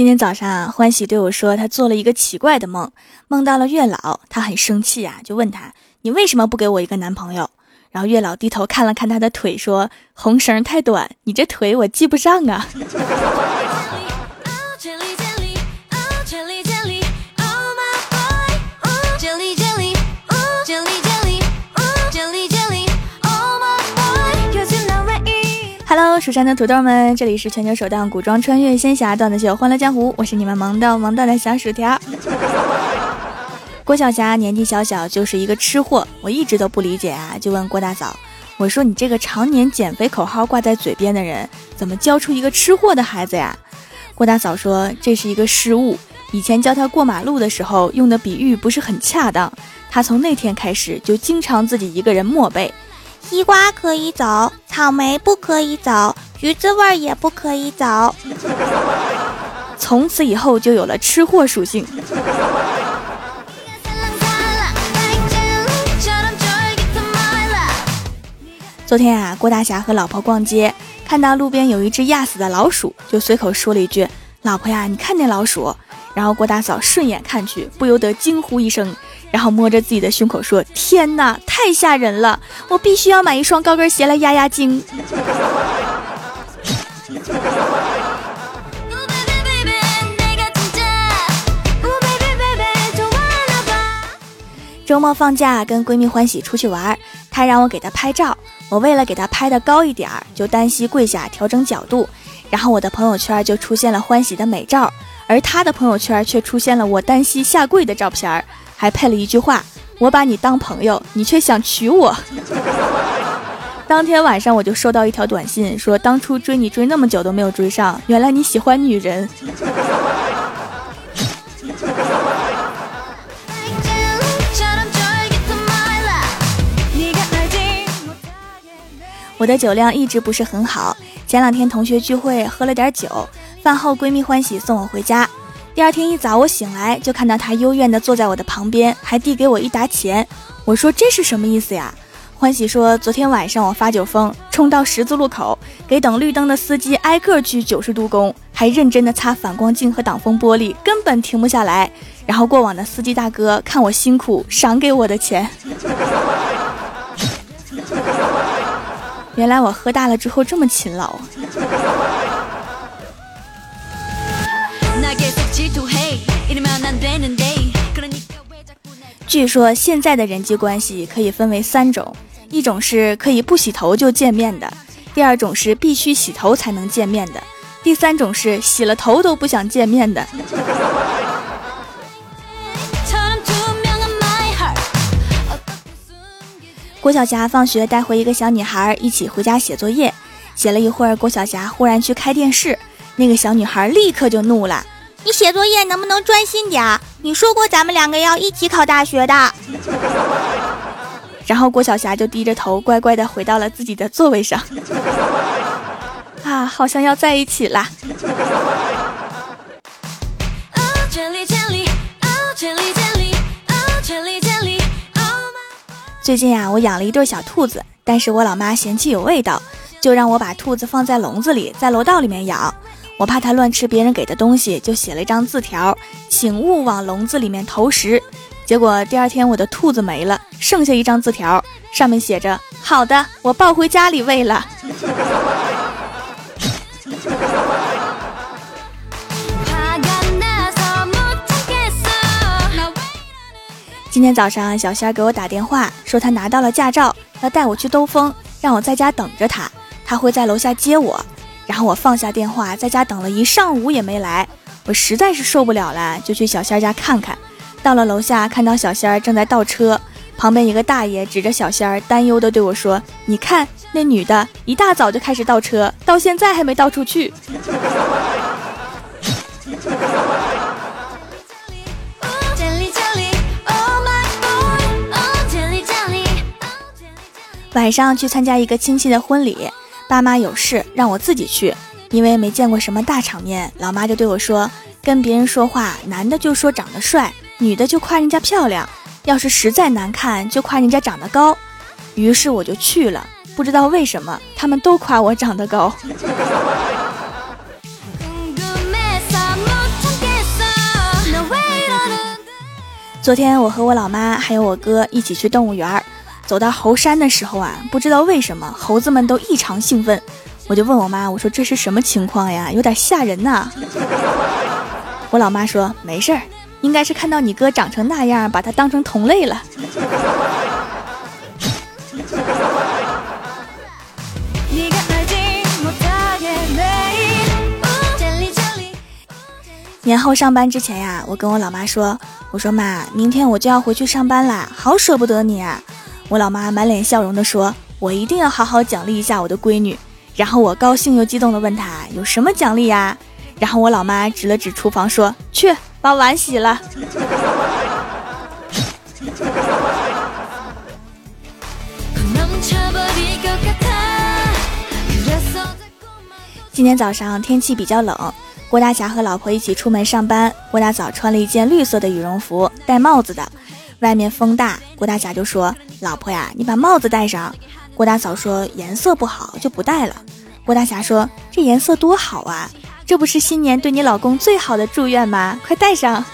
今天早上啊，欢喜对我说，他做了一个奇怪的梦，梦到了月老，他很生气啊，就问他：“你为什么不给我一个男朋友？”然后月老低头看了看他的腿，说：“红绳太短，你这腿我系不上啊。” 蜀山的土豆们，这里是全球首档古装穿越仙侠段子秀《欢乐江湖》，我是你们萌到萌到的小薯条。郭晓霞年纪小小就是一个吃货，我一直都不理解啊，就问郭大嫂，我说你这个常年减肥口号挂在嘴边的人，怎么教出一个吃货的孩子呀？郭大嫂说这是一个失误，以前教他过马路的时候用的比喻不是很恰当，他从那天开始就经常自己一个人默背。西瓜可以走，草莓不可以走，橘子味儿也不可以走。从此以后就有了吃货属性。昨天啊，郭大侠和老婆逛街，看到路边有一只压死的老鼠，就随口说了一句：“老婆呀，你看那老鼠。”然后郭大嫂顺眼看去，不由得惊呼一声。然后摸着自己的胸口说：“天哪，太吓人了！我必须要买一双高跟鞋来压压惊。” 周末放假，跟闺蜜欢喜出去玩，她让我给她拍照。我为了给她拍的高一点儿，就单膝跪下调整角度，然后我的朋友圈就出现了欢喜的美照，而她的朋友圈却出现了我单膝下跪的照片儿。还配了一句话：“我把你当朋友，你却想娶我。”当天晚上我就收到一条短信，说当初追你追那么久都没有追上，原来你喜欢女人。我的酒量一直不是很好，前两天同学聚会喝了点酒，饭后闺蜜欢喜送我回家。第二天一早，我醒来就看到他幽怨地坐在我的旁边，还递给我一沓钱。我说这是什么意思呀？欢喜说，昨天晚上我发酒疯，冲到十字路口，给等绿灯的司机挨个鞠九十度躬，还认真的擦反光镜和挡风玻璃，根本停不下来。然后过往的司机大哥看我辛苦，赏给我的钱。原来我喝大了之后这么勤劳。据说现在的人际关系可以分为三种：一种是可以不洗头就见面的；第二种是必须洗头才能见面的；第三种是洗了头都不想见面的。郭晓霞放学带回一个小女孩，一起回家写作业。写了一会儿，郭晓霞忽然去开电视，那个小女孩立刻就怒了。你写作业能不能专心点？你说过咱们两个要一起考大学的。然后郭晓霞就低着头，乖乖的回到了自己的座位上。啊，好像要在一起啦！最近啊，我养了一对小兔子，但是我老妈嫌弃有味道，就让我把兔子放在笼子里，在楼道里面养。我怕它乱吃别人给的东西，就写了一张字条，请勿往笼子里面投食。结果第二天我的兔子没了，剩下一张字条，上面写着：“好的，我抱回家里喂了。”今天早上小仙儿给我打电话，说他拿到了驾照，要带我去兜风，让我在家等着他，他会在楼下接我。然后我放下电话，在家等了一上午也没来，我实在是受不了了，就去小仙儿家看看。到了楼下，看到小仙儿正在倒车，旁边一个大爷指着小仙儿，担忧的对我说：“你看那女的，一大早就开始倒车，到现在还没倒出去。”晚上去参加一个亲戚的婚礼。爸妈有事让我自己去，因为没见过什么大场面，老妈就对我说：“跟别人说话，男的就说长得帅，女的就夸人家漂亮，要是实在难看，就夸人家长得高。”于是我就去了，不知道为什么，他们都夸我长得高。昨天我和我老妈还有我哥一起去动物园儿。走到猴山的时候啊，不知道为什么猴子们都异常兴奋，我就问我妈，我说这是什么情况呀？有点吓人呐。我老妈说没事儿，应该是看到你哥长成那样，把他当成同类了。年后上班之前呀，我跟我老妈说：“我说妈，明天我就要回去上班啦，好舍不得你啊！”我老妈满脸笑容的说：“我一定要好好奖励一下我的闺女。”然后我高兴又激动的问她：“有什么奖励呀？”然后我老妈指了指厨房说：“去把碗洗了。”今天早上天气比较冷。郭大侠和老婆一起出门上班，郭大嫂穿了一件绿色的羽绒服，戴帽子的。外面风大，郭大侠就说：“老婆呀，你把帽子戴上。”郭大嫂说：“颜色不好，就不戴了。”郭大侠说：“这颜色多好啊，这不是新年对你老公最好的祝愿吗？快戴上。”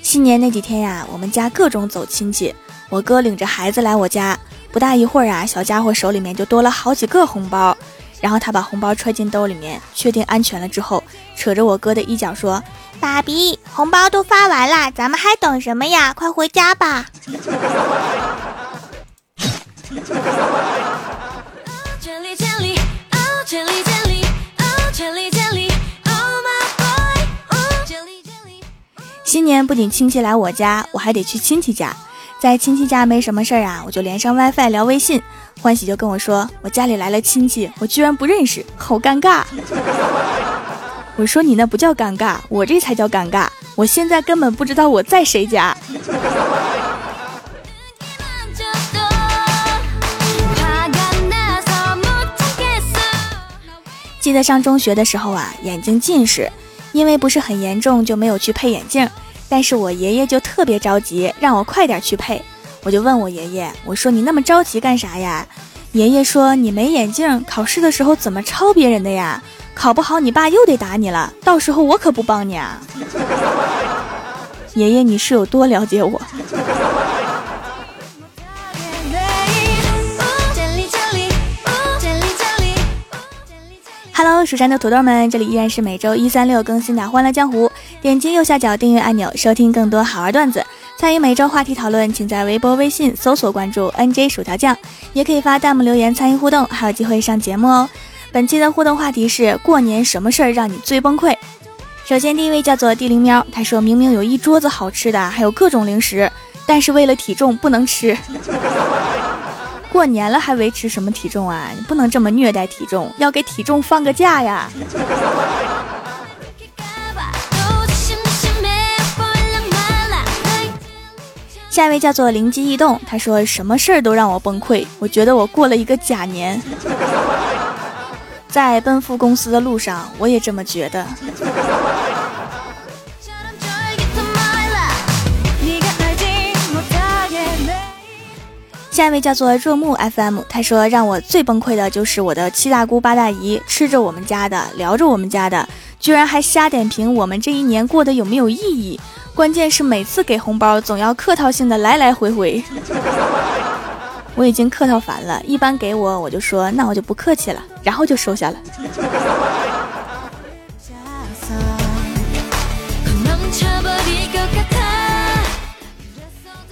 新年那几天呀，我们家各种走亲戚。我哥领着孩子来我家，不大一会儿啊，小家伙手里面就多了好几个红包。然后他把红包揣进兜里面，确定安全了之后，扯着我哥的衣角说：“爸比，红包都发完了，咱们还等什么呀？快回家吧！”新年不仅亲戚来我家，我还得去亲戚家。在亲戚家没什么事儿啊，我就连上 WiFi 聊微信。欢喜就跟我说，我家里来了亲戚，我居然不认识，好尴尬。我说你那不叫尴尬，我这才叫尴尬。我现在根本不知道我在谁家。记得上中学的时候啊，眼睛近视，因为不是很严重，就没有去配眼镜。但是我爷爷就特别着急，让我快点去配。我就问我爷爷，我说你那么着急干啥呀？爷爷说你没眼镜，考试的时候怎么抄别人的呀？考不好你爸又得打你了，到时候我可不帮你啊！爷爷你是有多了解我？Hello，蜀山的土豆们，这里依然是每周一、三、六更新的《欢乐江湖》。点击右下角订阅按钮，收听更多好玩段子。参与每周话题讨论，请在微博、微信搜索关注 “nj 薯条酱”，也可以发弹幕留言参与互动，还有机会上节目哦。本期的互动话题是：过年什么事儿让你最崩溃？首先，第一位叫做地灵喵，他说明明有一桌子好吃的，还有各种零食，但是为了体重不能吃。过年了还维持什么体重啊？你不能这么虐待体重，要给体重放个假呀！下一位叫做灵机一动，他说什么事儿都让我崩溃，我觉得我过了一个假年，在奔赴公司的路上，我也这么觉得。下一位叫做若木 FM，他说让我最崩溃的就是我的七大姑八大姨吃着我们家的，聊着我们家的，居然还瞎点评我们这一年过得有没有意义。关键是每次给红包总要客套性的来来回回，我已经客套烦了。一般给我我就说那我就不客气了，然后就收下了。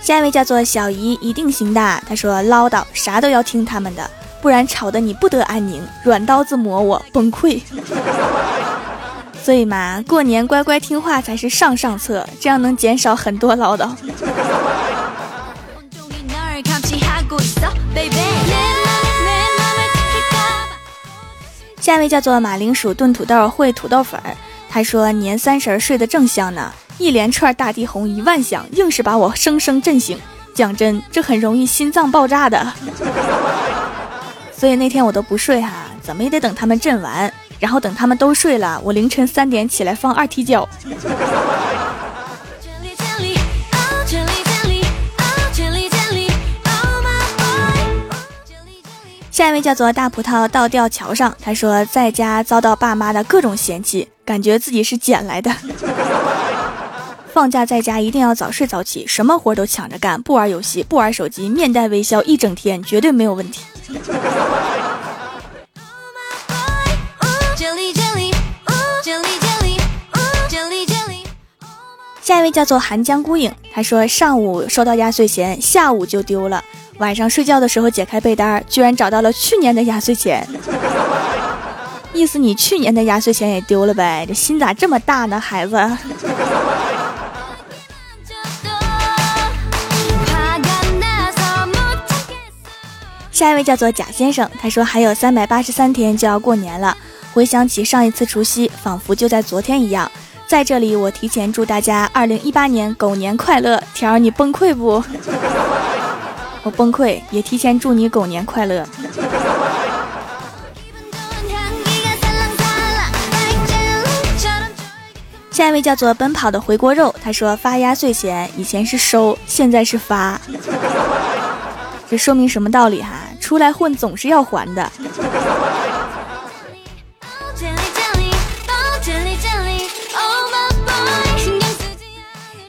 下一位叫做小姨，一定行的。他说唠叨啥都要听他们的，不然吵得你不得安宁，软刀子磨我崩溃。所以嘛，过年乖乖听话才是上上策，这样能减少很多唠叨。下一位叫做马铃薯炖土豆烩土豆粉儿，他说年三十睡得正香呢。一连串大地红一万响，硬是把我生生震醒。讲真，这很容易心脏爆炸的。所以那天我都不睡哈，怎么也得等他们震完，然后等他们都睡了，我凌晨三点起来放二踢脚。下一位叫做大葡萄倒吊桥上，他说在家遭到爸妈的各种嫌弃，感觉自己是捡来的。放假在家一定要早睡早起，什么活都抢着干，不玩游戏，不玩手机，面带微笑一整天，绝对没有问题。下一位叫做寒江孤影，他说上午收到压岁钱，下午就丢了，晚上睡觉的时候解开被单，居然找到了去年的压岁钱。意思你去年的压岁钱也丢了呗？这心咋这么大呢，孩子？下一位叫做贾先生，他说还有三百八十三天就要过年了，回想起上一次除夕，仿佛就在昨天一样。在这里，我提前祝大家二零一八年狗年快乐。条儿，你崩溃不？我崩溃，也提前祝你狗年快乐。下一位叫做奔跑的回锅肉，他说发压岁钱以前是收，现在是发，这说明什么道理哈？出来混总是要还的。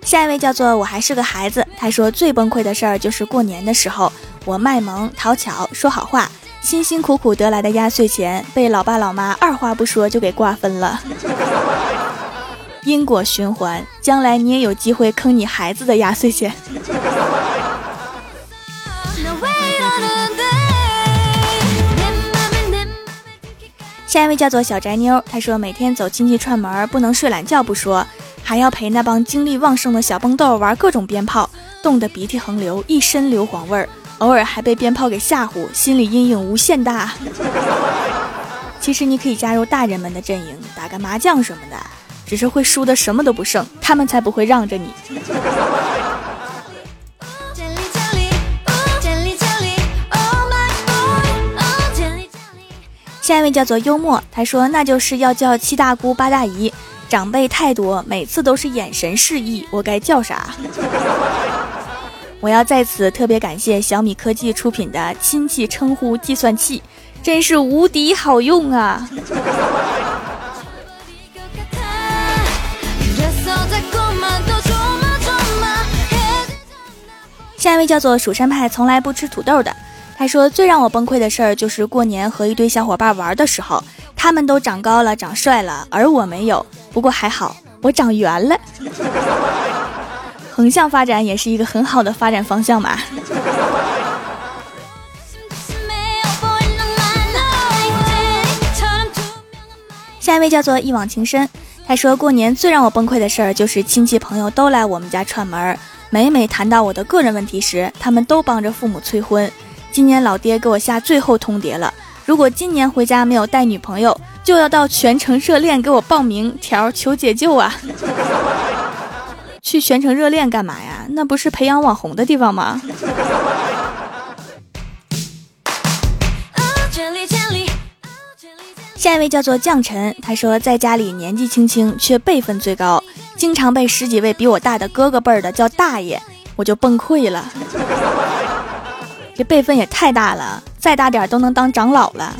下一位叫做我还是个孩子，他说最崩溃的事儿就是过年的时候，我卖萌讨巧说好话，辛辛苦苦得来的压岁钱被老爸老妈二话不说就给瓜分了。因果循环，将来你也有机会坑你孩子的压岁钱。下一位叫做小宅妞，她说每天走亲戚串门，不能睡懒觉不说，还要陪那帮精力旺盛的小蹦豆玩各种鞭炮，冻得鼻涕横流，一身硫磺味儿，偶尔还被鞭炮给吓唬，心理阴影无限大。其实你可以加入大人们的阵营，打个麻将什么的，只是会输的什么都不剩，他们才不会让着你。下一位叫做幽默，他说那就是要叫七大姑八大姨，长辈太多，每次都是眼神示意，我该叫啥？我要在此特别感谢小米科技出品的亲戚称呼计算器，真是无敌好用啊！下一位叫做蜀山派，从来不吃土豆的。他说：“最让我崩溃的事儿就是过年和一堆小伙伴玩的时候，他们都长高了、长帅了，而我没有。不过还好，我长圆了。横向发展也是一个很好的发展方向嘛。”下一位叫做一往情深，他说：“过年最让我崩溃的事儿就是亲戚朋友都来我们家串门，每每谈到我的个人问题时，他们都帮着父母催婚。”今年老爹给我下最后通牒了，如果今年回家没有带女朋友，就要到全城热恋给我报名。条求解救啊！去全城热恋干嘛呀？那不是培养网红的地方吗？下一位叫做将臣，他说在家里年纪轻轻却辈分最高，经常被十几位比我大的哥哥辈儿的叫大爷，我就崩溃了。这辈分也太大了，再大点都能当长老了。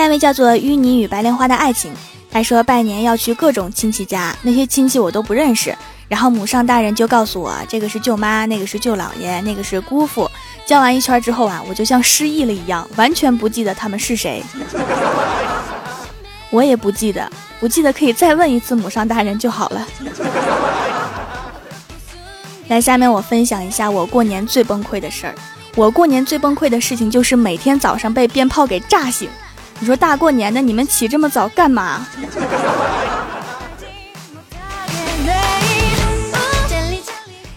下一位叫做淤泥与白莲花的爱情，他说拜年要去各种亲戚家，那些亲戚我都不认识，然后母上大人就告诉我，这个是舅妈，那个是舅姥爷，那个是姑父。叫完一圈之后啊，我就像失忆了一样，完全不记得他们是谁。我也不记得，不记得可以再问一次母上大人就好了。来，下面我分享一下我过年最崩溃的事儿。我过年最崩溃的事情就是每天早上被鞭炮给炸醒。你说大过年的，你们起这么早干嘛？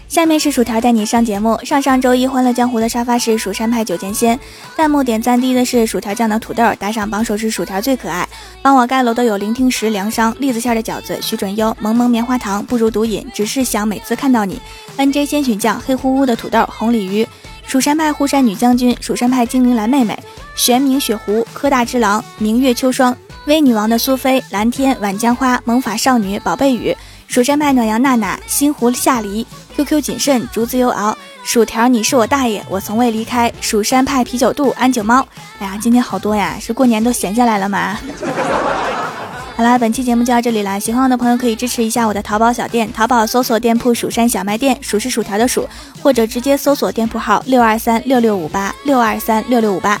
下面是薯条带你上节目。上上周一欢乐江湖的沙发是蜀山派九剑仙，弹幕点赞低的是薯条酱的土豆，打赏榜首是薯条最可爱。帮我盖楼的有聆听石、凉商、栗子馅的饺子、徐准优、萌萌棉花糖、不如毒瘾，只是想每次看到你。NJ 仙曲酱、黑乎乎的土豆、红鲤鱼、蜀山派护山女将军、蜀山派精灵蓝妹妹、玄冥雪狐、柯大之狼、明月秋霜、微女王的苏菲、蓝天、晚江花、萌法少女、宝贝雨。蜀山派暖阳娜娜，星湖夏黎，QQ 谨慎，竹子油熬，薯条你是我大爷，我从未离开，蜀山派啤酒肚，安九猫。哎呀，今天好多呀，是过年都闲下来了吗？好啦，本期节目就到这里啦！喜欢我的朋友可以支持一下我的淘宝小店，淘宝搜索店铺“蜀山小卖店”，数是薯条的数，或者直接搜索店铺号六二三六六五八六二三六六五八